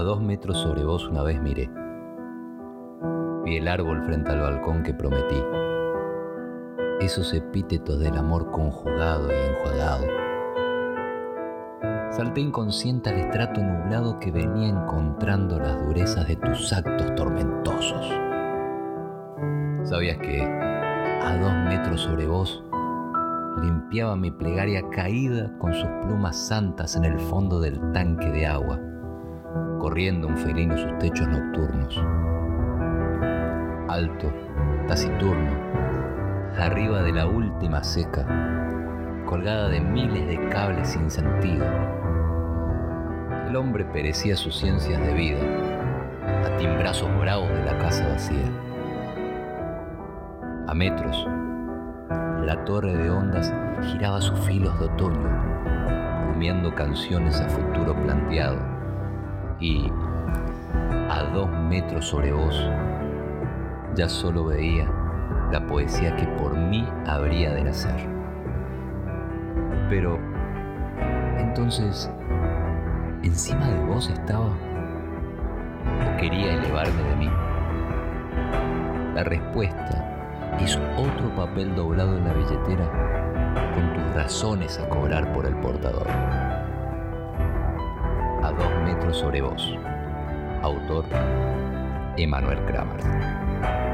dos metros sobre vos una vez miré. Vi el árbol frente al balcón que prometí. Esos epítetos del amor conjugado y enjuagado. Salté inconsciente al estrato nublado que venía encontrando las durezas de tus actos tormentosos. Sabías que a dos metros sobre vos limpiaba mi plegaria caída con sus plumas santas en el fondo del tanque de agua, corriendo un felino sus techos nocturnos. Alto, taciturno, arriba de la última seca, colgada de miles de cables sin sentido. El hombre perecía sus ciencias de vida, a timbrazos bravos de la casa vacía. A metros, la torre de ondas giraba sus filos de otoño, rumiando canciones a futuro planteado. Y a dos metros sobre vos, ya solo veía la poesía que por mí habría de nacer. Pero entonces, ¿encima de vos estaba? ¿O quería elevarme de mí? La respuesta es otro papel doblado en la billetera con tus razones a cobrar por el portador. Sobre vos. Autor Emanuel Kramer.